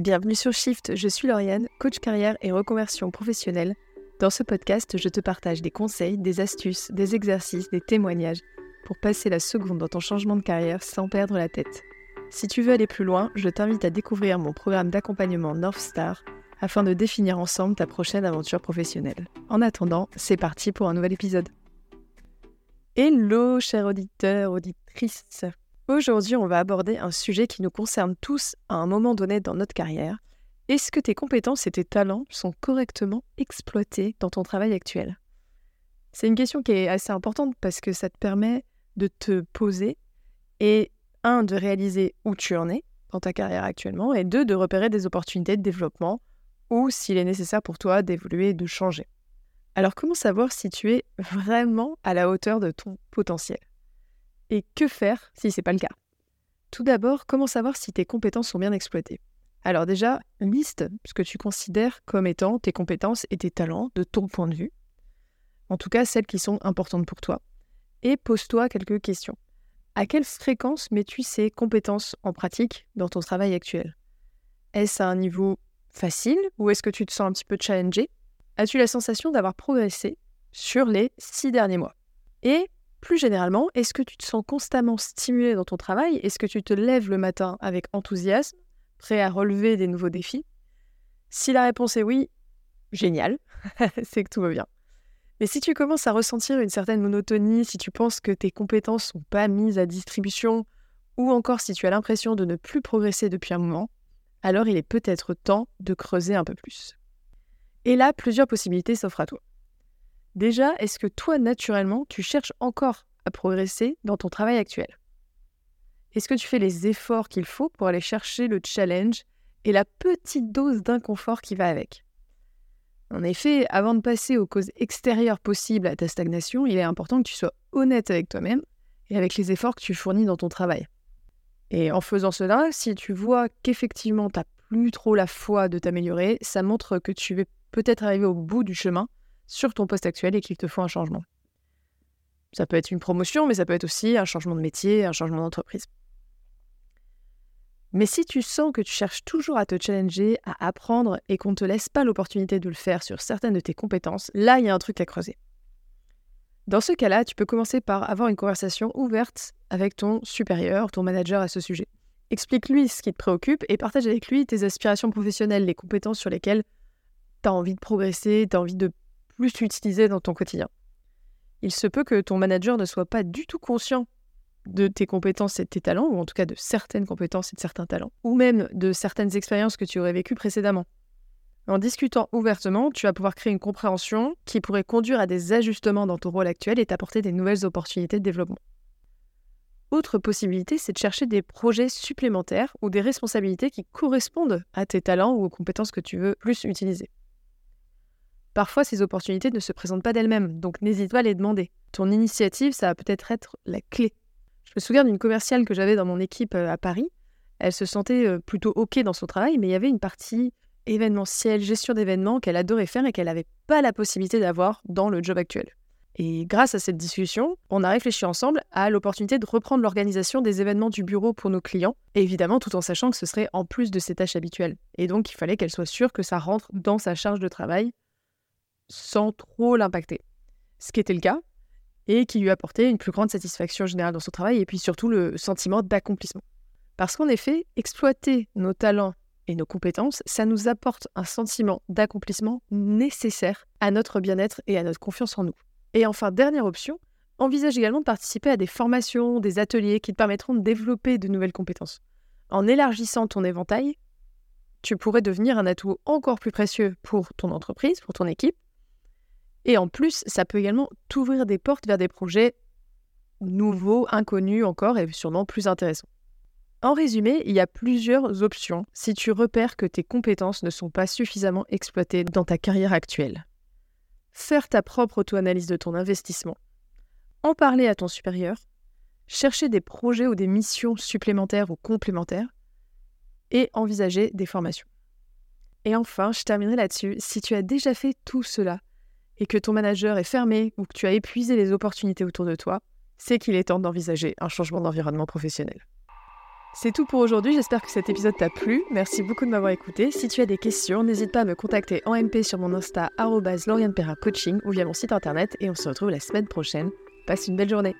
Bienvenue sur Shift, je suis Lauriane, coach carrière et reconversion professionnelle. Dans ce podcast, je te partage des conseils, des astuces, des exercices, des témoignages pour passer la seconde dans ton changement de carrière sans perdre la tête. Si tu veux aller plus loin, je t'invite à découvrir mon programme d'accompagnement North Star afin de définir ensemble ta prochaine aventure professionnelle. En attendant, c'est parti pour un nouvel épisode. Hello, chers auditeurs, auditrices. Aujourd'hui, on va aborder un sujet qui nous concerne tous à un moment donné dans notre carrière. Est-ce que tes compétences et tes talents sont correctement exploités dans ton travail actuel? C'est une question qui est assez importante parce que ça te permet de te poser et, un, de réaliser où tu en es dans ta carrière actuellement et deux, de repérer des opportunités de développement ou, s'il est nécessaire pour toi, d'évoluer et de changer. Alors comment savoir si tu es vraiment à la hauteur de ton potentiel? Et que faire si c'est pas le cas? Tout d'abord, comment savoir si tes compétences sont bien exploitées? Alors déjà, liste ce que tu considères comme étant tes compétences et tes talents de ton point de vue. En tout cas, celles qui sont importantes pour toi. Et pose-toi quelques questions. À quelle fréquence mets-tu ces compétences en pratique dans ton travail actuel? Est-ce à un niveau facile ou est-ce que tu te sens un petit peu challengé? As-tu la sensation d'avoir progressé sur les six derniers mois? Et plus généralement, est-ce que tu te sens constamment stimulé dans ton travail? Est-ce que tu te lèves le matin avec enthousiasme, prêt à relever des nouveaux défis? Si la réponse est oui, génial, c'est que tout va bien. Mais si tu commences à ressentir une certaine monotonie, si tu penses que tes compétences sont pas mises à distribution, ou encore si tu as l'impression de ne plus progresser depuis un moment, alors il est peut-être temps de creuser un peu plus. Et là, plusieurs possibilités s'offrent à toi. Déjà, est-ce que toi, naturellement, tu cherches encore à progresser dans ton travail actuel? Est-ce que tu fais les efforts qu'il faut pour aller chercher le challenge et la petite dose d'inconfort qui va avec? En effet, avant de passer aux causes extérieures possibles à ta stagnation, il est important que tu sois honnête avec toi-même et avec les efforts que tu fournis dans ton travail. Et en faisant cela, si tu vois qu'effectivement tu n'as plus trop la foi de t'améliorer, ça montre que tu veux peut-être arriver au bout du chemin sur ton poste actuel et qu'il te faut un changement. Ça peut être une promotion, mais ça peut être aussi un changement de métier, un changement d'entreprise. Mais si tu sens que tu cherches toujours à te challenger, à apprendre et qu'on ne te laisse pas l'opportunité de le faire sur certaines de tes compétences, là, il y a un truc à creuser. Dans ce cas-là, tu peux commencer par avoir une conversation ouverte avec ton supérieur, ton manager à ce sujet. Explique-lui ce qui te préoccupe et partage avec lui tes aspirations professionnelles, les compétences sur lesquelles tu as envie de progresser, tu as envie de plus utiliser dans ton quotidien. Il se peut que ton manager ne soit pas du tout conscient de tes compétences et de tes talents, ou en tout cas de certaines compétences et de certains talents, ou même de certaines expériences que tu aurais vécues précédemment. En discutant ouvertement, tu vas pouvoir créer une compréhension qui pourrait conduire à des ajustements dans ton rôle actuel et t'apporter des nouvelles opportunités de développement. Autre possibilité, c'est de chercher des projets supplémentaires ou des responsabilités qui correspondent à tes talents ou aux compétences que tu veux plus utiliser. Parfois, ces opportunités ne se présentent pas d'elles-mêmes, donc n'hésite pas à les demander. Ton initiative, ça va peut-être être la clé. Je me souviens d'une commerciale que j'avais dans mon équipe euh, à Paris. Elle se sentait euh, plutôt OK dans son travail, mais il y avait une partie événementielle, gestion d'événements qu'elle adorait faire et qu'elle n'avait pas la possibilité d'avoir dans le job actuel. Et grâce à cette discussion, on a réfléchi ensemble à l'opportunité de reprendre l'organisation des événements du bureau pour nos clients, évidemment tout en sachant que ce serait en plus de ses tâches habituelles. Et donc il fallait qu'elle soit sûre que ça rentre dans sa charge de travail sans trop l'impacter. Ce qui était le cas, et qui lui apportait une plus grande satisfaction générale dans son travail, et puis surtout le sentiment d'accomplissement. Parce qu'en effet, exploiter nos talents et nos compétences, ça nous apporte un sentiment d'accomplissement nécessaire à notre bien-être et à notre confiance en nous. Et enfin, dernière option, envisage également de participer à des formations, des ateliers qui te permettront de développer de nouvelles compétences. En élargissant ton éventail, tu pourrais devenir un atout encore plus précieux pour ton entreprise, pour ton équipe, et en plus, ça peut également t'ouvrir des portes vers des projets nouveaux, inconnus encore et sûrement plus intéressants. En résumé, il y a plusieurs options si tu repères que tes compétences ne sont pas suffisamment exploitées dans ta carrière actuelle. Faire ta propre auto-analyse de ton investissement. En parler à ton supérieur. Chercher des projets ou des missions supplémentaires ou complémentaires. Et envisager des formations. Et enfin, je terminerai là-dessus. Si tu as déjà fait tout cela, et que ton manager est fermé ou que tu as épuisé les opportunités autour de toi, c'est qu'il est temps d'envisager un changement d'environnement professionnel. C'est tout pour aujourd'hui, j'espère que cet épisode t'a plu. Merci beaucoup de m'avoir écouté. Si tu as des questions, n'hésite pas à me contacter en MP sur mon Insta Coaching ou via mon site internet et on se retrouve la semaine prochaine. Passe une belle journée.